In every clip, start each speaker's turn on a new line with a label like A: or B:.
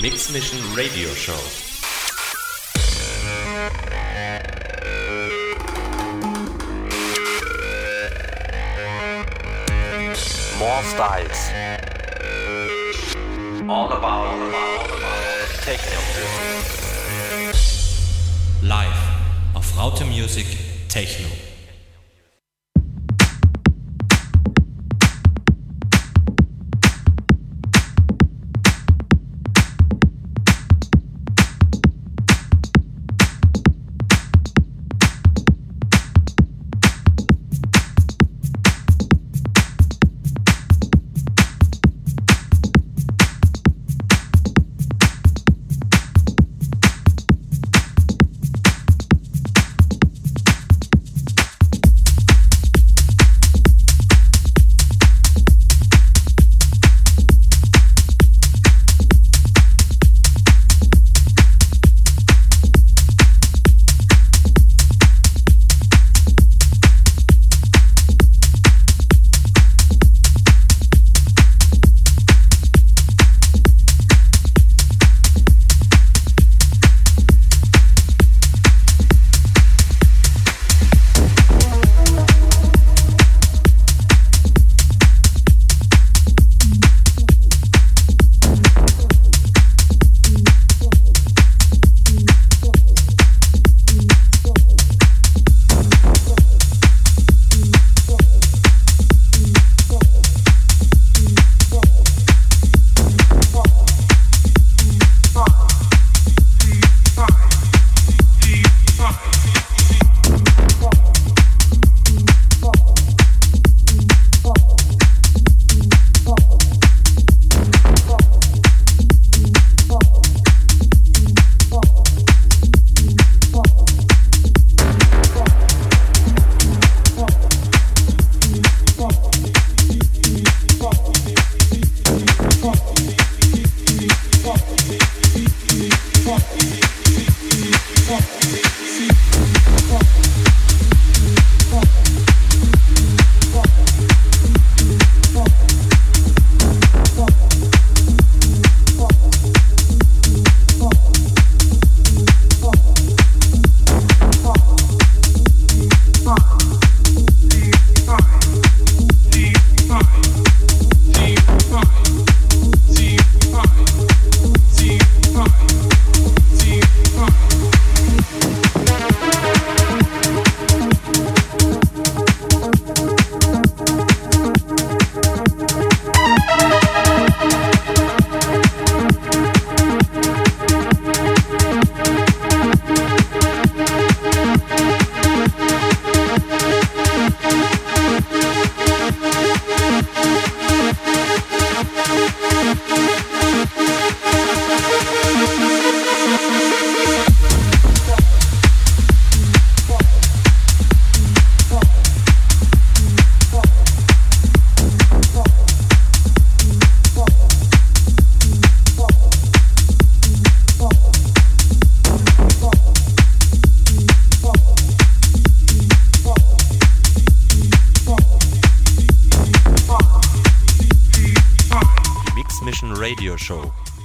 A: Mix Mission Radio Show. More styles. All about, all about, all about techno.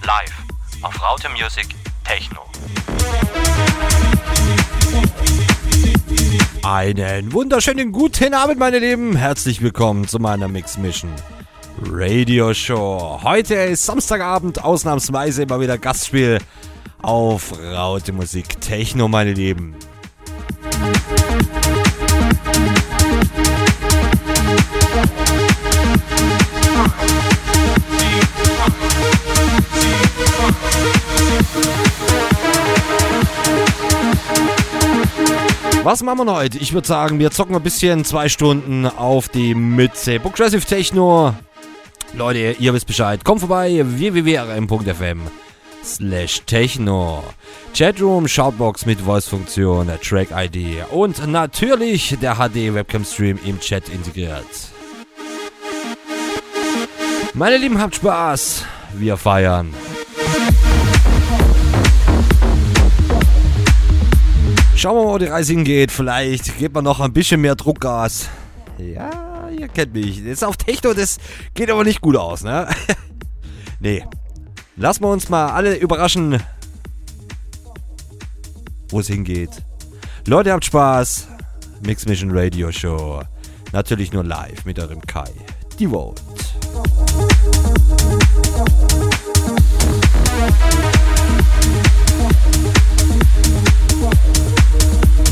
A: Live auf Raute Music Techno.
B: Einen wunderschönen guten Abend, meine Lieben. Herzlich willkommen zu meiner Mix Mission Radio Show. Heute ist Samstagabend, ausnahmsweise immer wieder Gastspiel auf Raute Musik Techno, meine Lieben. Was machen wir heute? Ich würde sagen, wir zocken ein bisschen zwei Stunden auf die Mütze. Progressive Techno. Leute, ihr wisst Bescheid. Kommt vorbei, www.rm.fm slash techno. Chatroom, Shoutbox mit Voice-Funktion, Track-ID und natürlich der HD-Webcam-Stream im Chat integriert. Meine Lieben, habt Spaß. Wir feiern. Schauen wir mal, wo die Reise hingeht. Vielleicht gibt man noch ein bisschen mehr Druckgas. Ja, ihr kennt mich. Jetzt auf Techno, das geht aber nicht gut aus, ne? nee. Lassen wir uns mal alle überraschen, wo es hingeht. Leute, habt Spaß. Mix Mission Radio Show. Natürlich nur live mit eurem Kai. Die Vote. Thank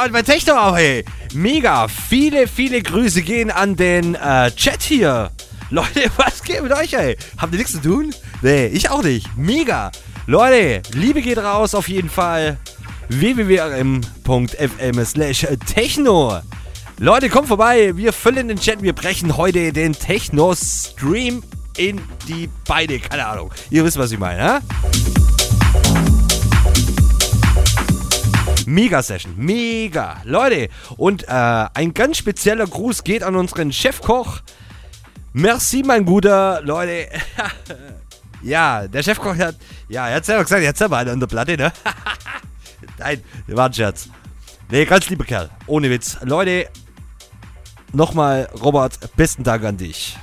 B: Geht heute bei Techno ab, hey? Mega. Viele, viele Grüße gehen an den äh, Chat hier. Leute, was geht mit euch, ey? Habt ihr nichts zu tun? Nee, ich auch nicht. Mega. Leute, Liebe geht raus auf jeden Fall. www.fm slash techno. Leute, kommt vorbei. Wir füllen den Chat. Wir brechen heute den Techno-Stream in die Beine. Keine Ahnung. Ihr wisst, was ich meine, hä? Mega Session, mega. Leute, und äh, ein ganz spezieller Gruß geht an unseren Chefkoch. Merci, mein Guter. Leute, ja, der Chefkoch hat, ja, er hat selber gesagt, er hat selber eine an der Platte, ne? Nein, war ein Scherz. Nee, ganz lieber Kerl, ohne Witz. Leute, nochmal, Robert, besten Dank an dich.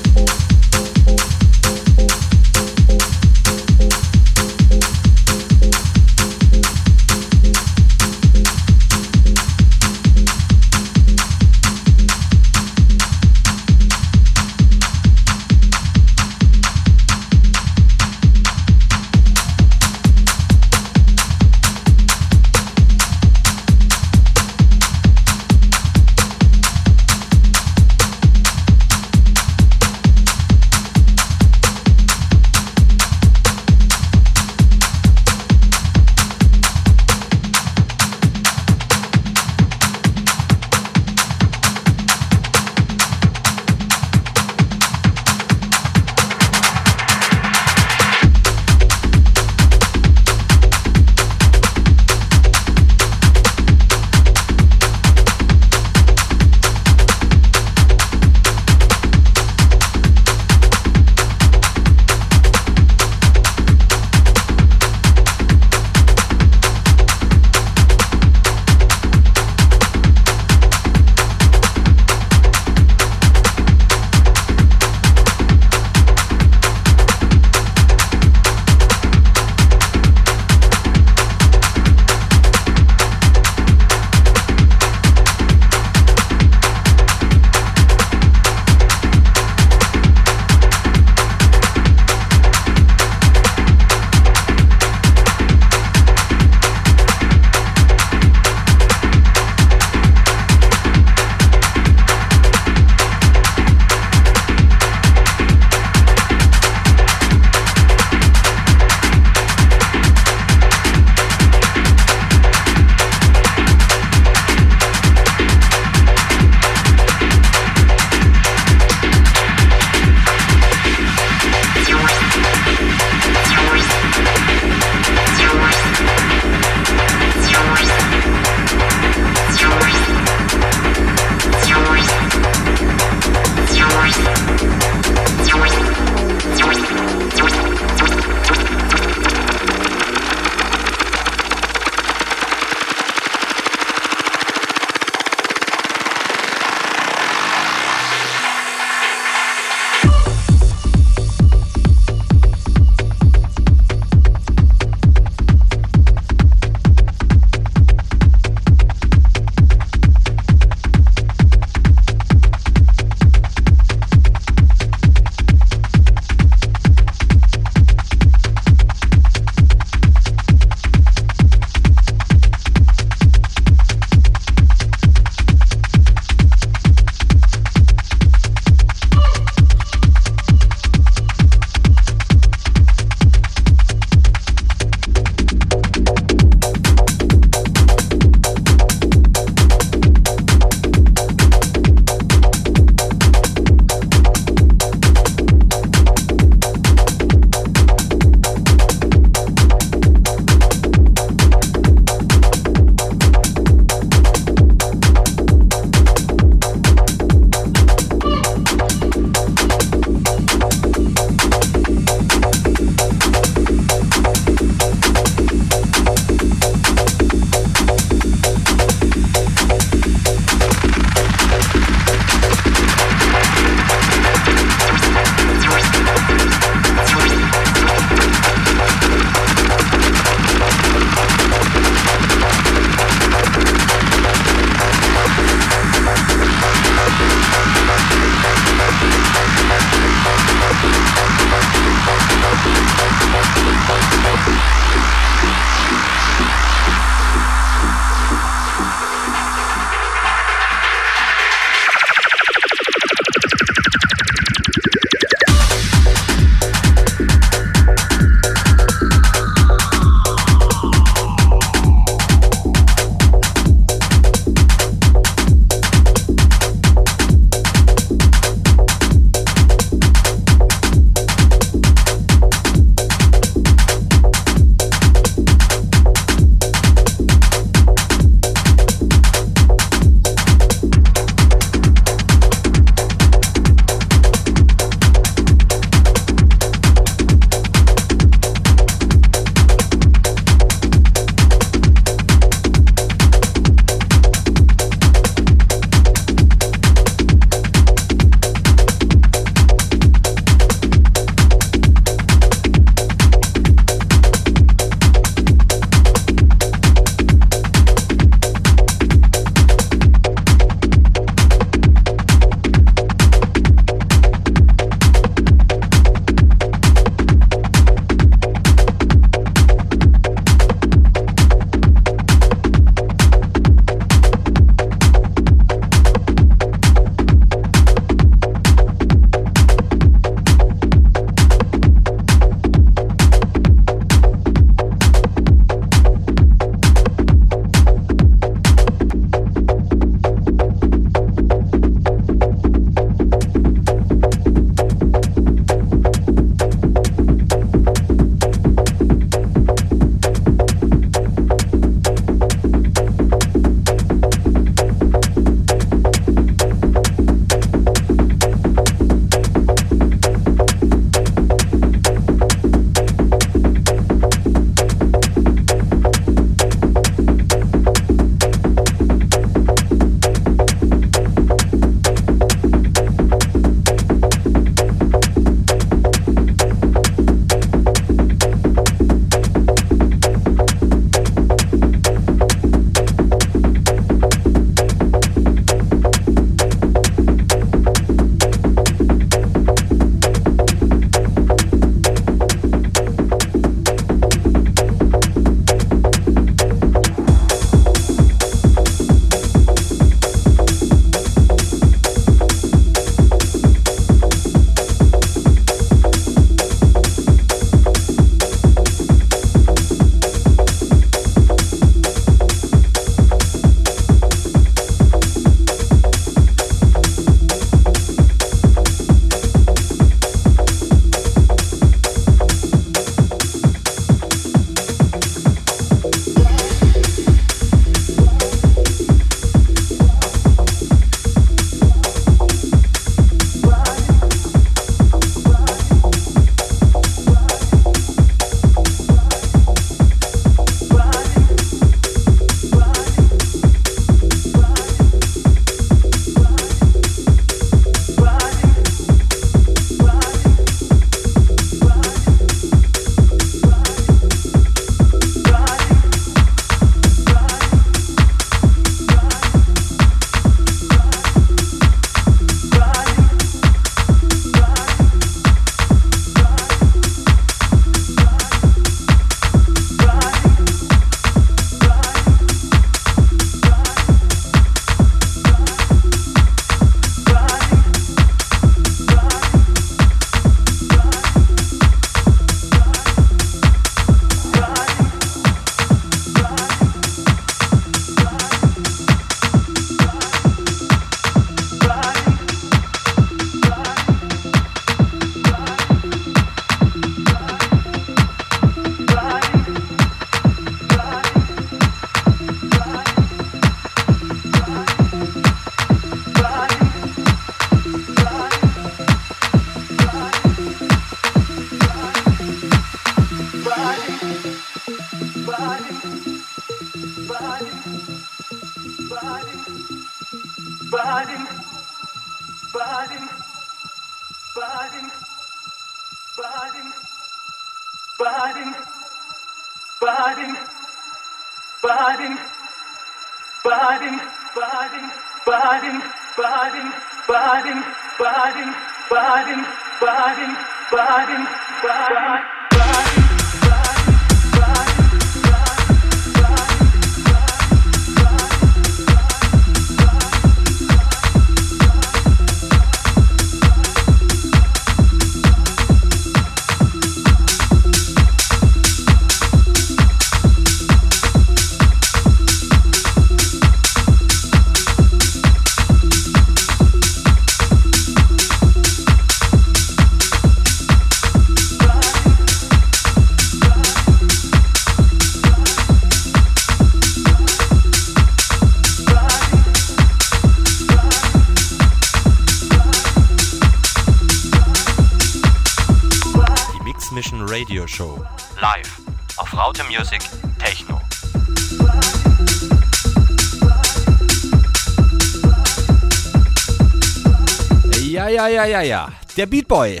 B: Ja. Der Beatboy.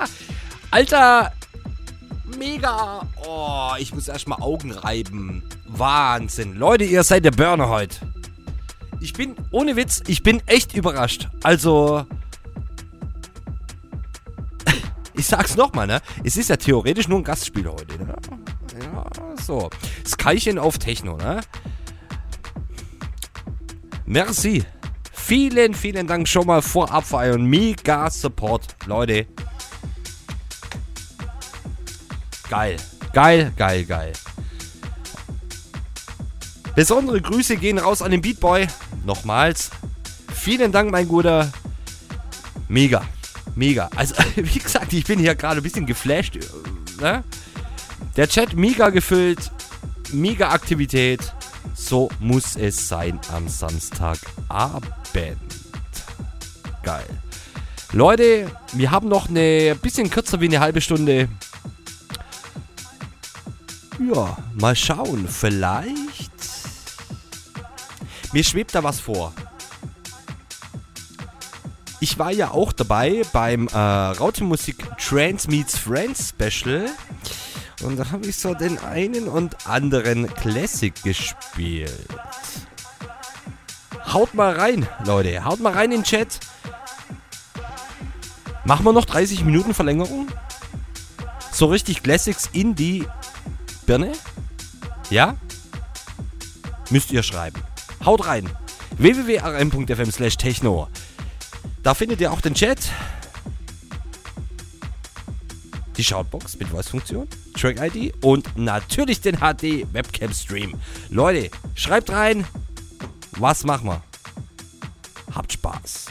B: Alter, mega. Oh, ich muss erstmal Augen reiben. Wahnsinn. Leute, ihr seid der Burner heute. Ich bin, ohne Witz, ich bin echt überrascht. Also, ich sag's nochmal, ne? Es ist ja theoretisch nur ein Gastspiel heute, ne? Ja, so. Skychen auf Techno, ne? Merci. Vielen, vielen Dank schon mal vorab für euren mega Support, Leute. Geil. Geil, geil, geil. Besondere Grüße gehen raus an den Beatboy. Nochmals. Vielen Dank, mein Guter. Mega. Mega. Also, wie gesagt, ich bin hier gerade ein bisschen geflasht. Ne? Der Chat mega gefüllt. Mega Aktivität. So muss es sein am Samstagabend. Geil. Leute, wir haben noch eine bisschen kürzer wie eine halbe Stunde. Ja, mal schauen. Vielleicht. Mir schwebt da was vor. Ich war ja auch dabei beim äh, Raute Trans Meets Friends Special. Und da habe ich so den einen und anderen Classic gespielt. Haut mal rein, Leute. Haut mal rein in den Chat. Machen wir noch 30 Minuten Verlängerung? So richtig Classics in die Birne? Ja? Müsst ihr schreiben. Haut rein. www.rm.fm slash techno. Da findet ihr auch den Chat. Die Shoutbox mit Voice-Funktion, Track-ID und natürlich den HD-Webcam-Stream. Leute, schreibt rein. Was machen wir? Habt Spaß.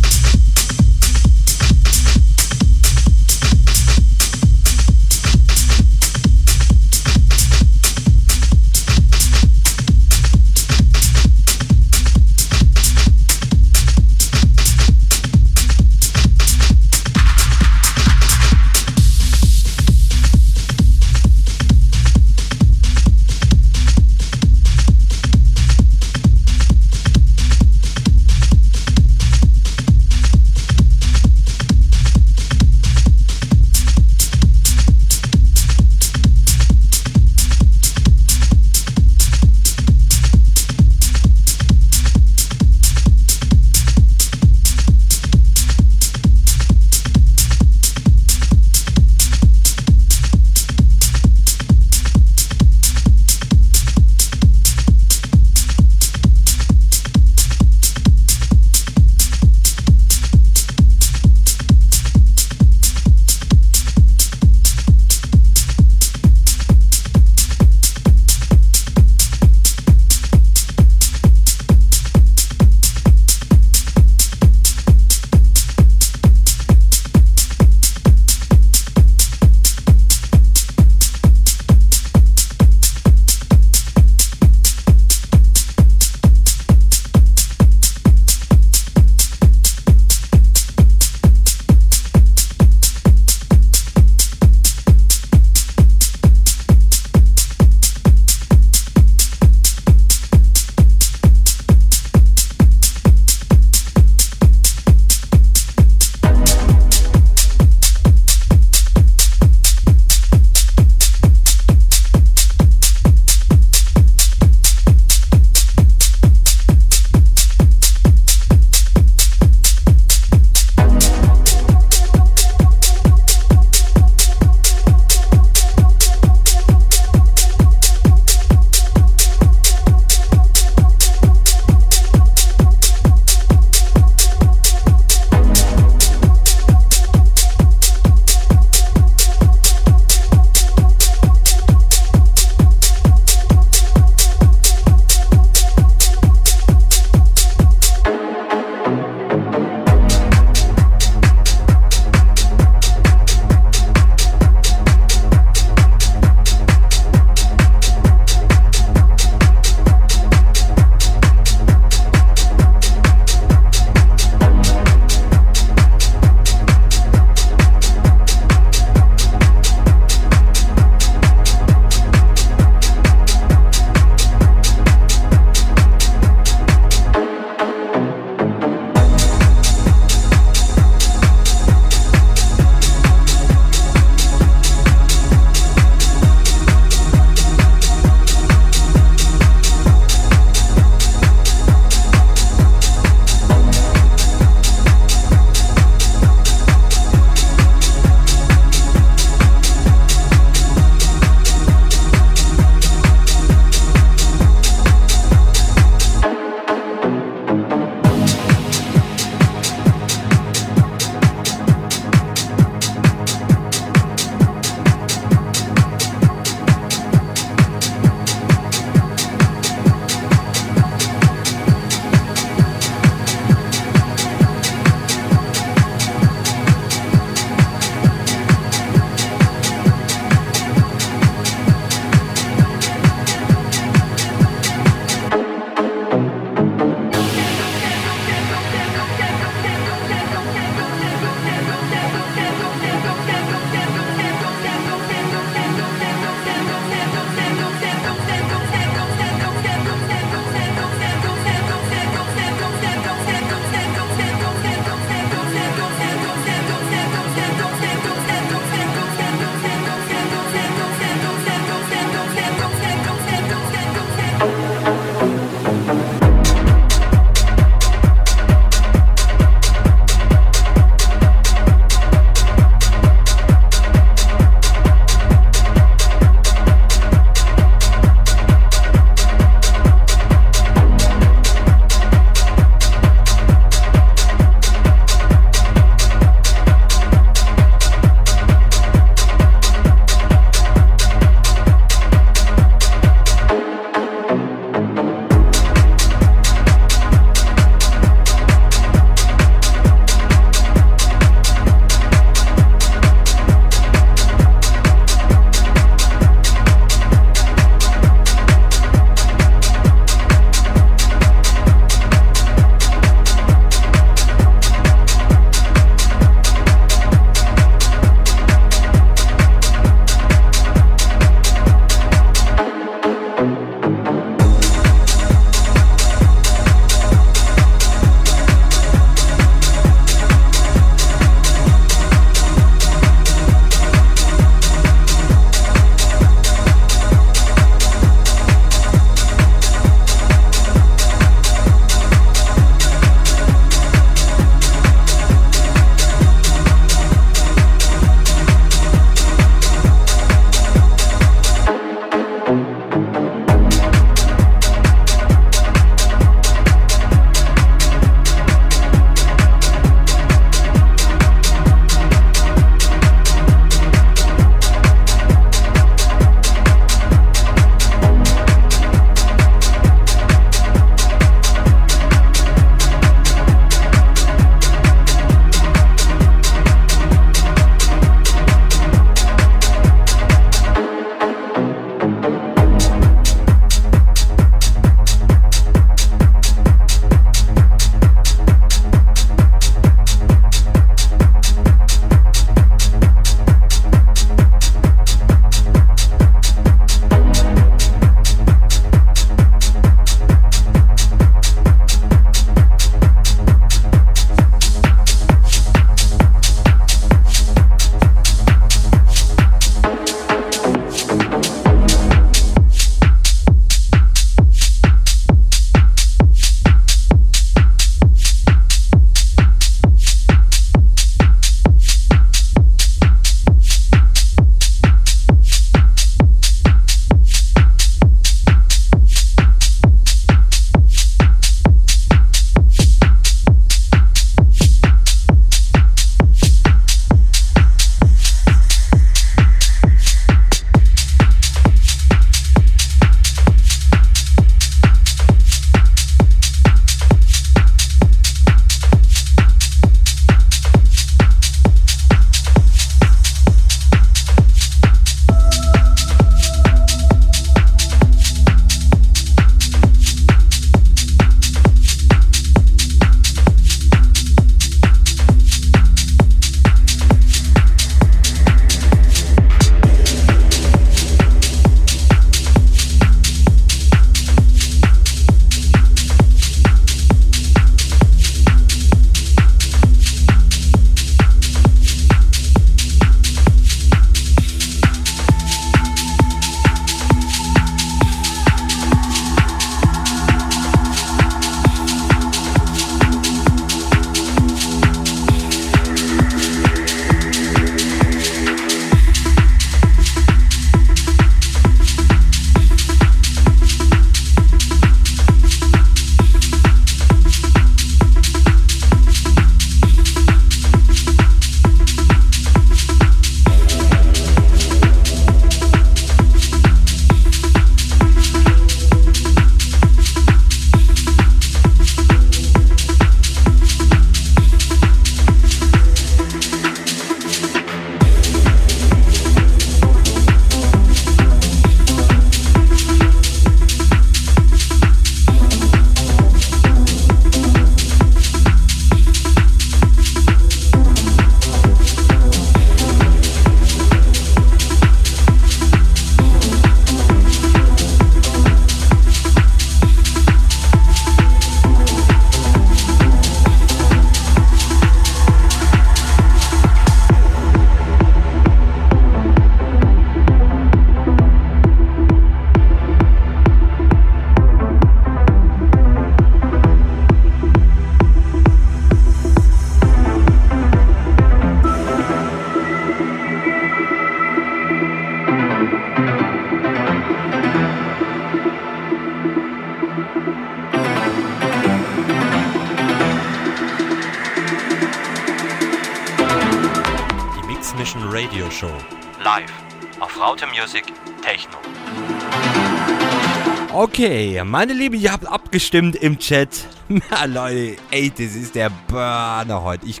B: Okay, meine Lieben, ihr habt abgestimmt im Chat. Na Leute, ey, das ist der Burner heute. Ich,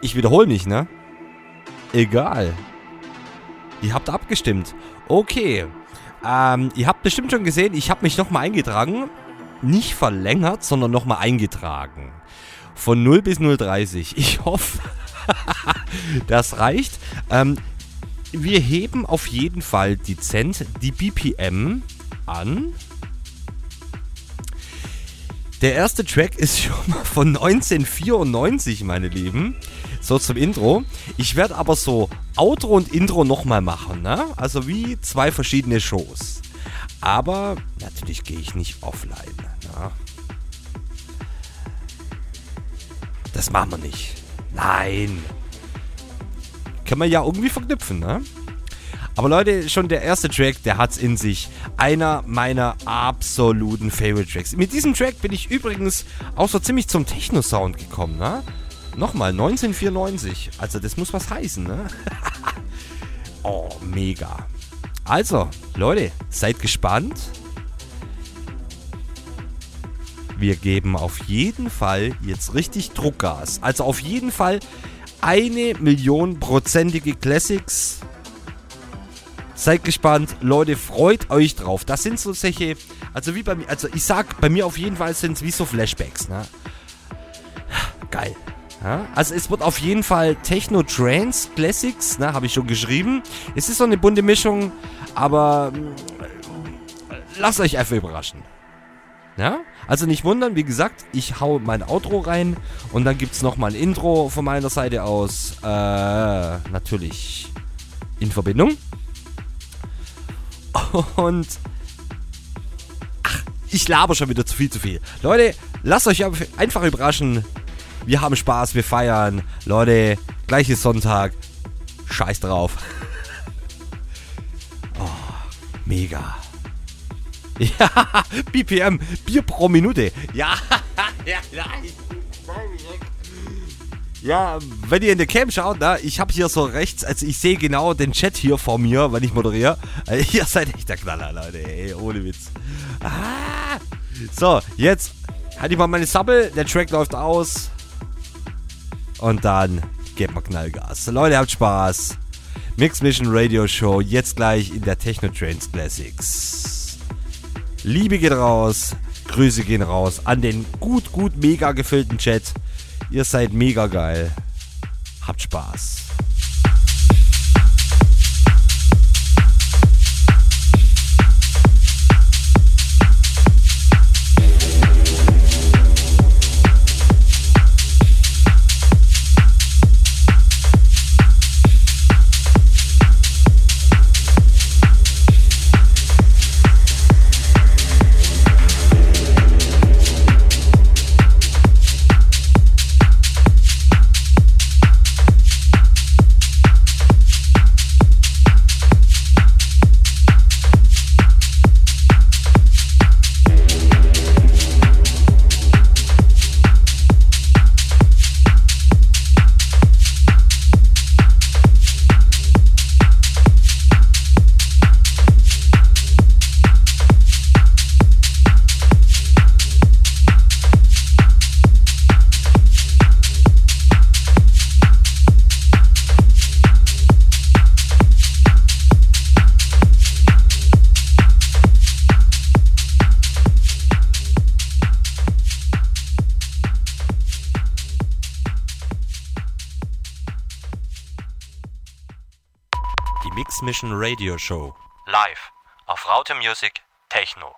B: ich wiederhole mich, ne? Egal. Ihr habt abgestimmt. Okay. Ähm, ihr habt bestimmt schon gesehen, ich habe mich nochmal eingetragen. Nicht verlängert, sondern nochmal eingetragen. Von 0 bis 0,30. Ich hoffe, das reicht. Ähm, wir heben auf jeden Fall dezent die BPM an. Der erste Track ist schon mal von 1994, meine Lieben. So zum Intro. Ich werde aber so Outro und Intro nochmal machen, ne? Also wie zwei verschiedene Shows. Aber natürlich gehe ich nicht offline. Ne? Das machen wir nicht. Nein. Kann man ja irgendwie verknüpfen, ne? Aber Leute, schon der erste Track, der hat's in sich. Einer meiner absoluten Favorite Tracks. Mit diesem Track bin ich übrigens auch so ziemlich zum Techno-Sound gekommen, ne? Nochmal, 1994. Also das muss was heißen, ne? oh, mega. Also, Leute, seid gespannt. Wir geben auf jeden Fall jetzt richtig Druckgas. Also auf jeden Fall eine Million prozentige Classics Seid gespannt, Leute, freut euch drauf. Das sind so solche, also wie bei mir, also ich sag, bei mir auf jeden Fall sind es wie so Flashbacks, ne? Geil. Ja, also es wird auf jeden Fall Techno Trance Classics, ne, habe ich schon geschrieben. Es ist so eine bunte Mischung, aber äh, lasst euch einfach überraschen. Ja? Also nicht wundern, wie gesagt, ich hau mein Outro rein und dann gibt es nochmal ein Intro von meiner Seite aus. Äh, natürlich in Verbindung. Und. Ach, ich laber schon wieder zu viel zu viel. Leute, lasst euch einfach überraschen. Wir haben Spaß, wir feiern. Leute, gleich ist Sonntag. Scheiß drauf. Oh, mega. Ja, BPM, Bier pro Minute. Ja, ja, nein. Ja, wenn ihr in der Cam schaut, na, ich habe hier so rechts, also ich sehe genau den Chat hier vor mir, wenn ich moderiere. Also ihr seid echt der Knaller, Leute, ey, ohne Witz. Ah, so, jetzt halte ich mal meine Sabbel, der Track läuft aus. Und dann gebt mal Knallgas. Leute, habt Spaß. Mix Mission Radio Show, jetzt gleich in der Techno Trains Classics. Liebe geht raus, Grüße gehen raus an den gut, gut, mega gefüllten Chat. Ihr seid mega geil. Habt Spaß.
A: Radio Show. Live auf Raute Music Techno.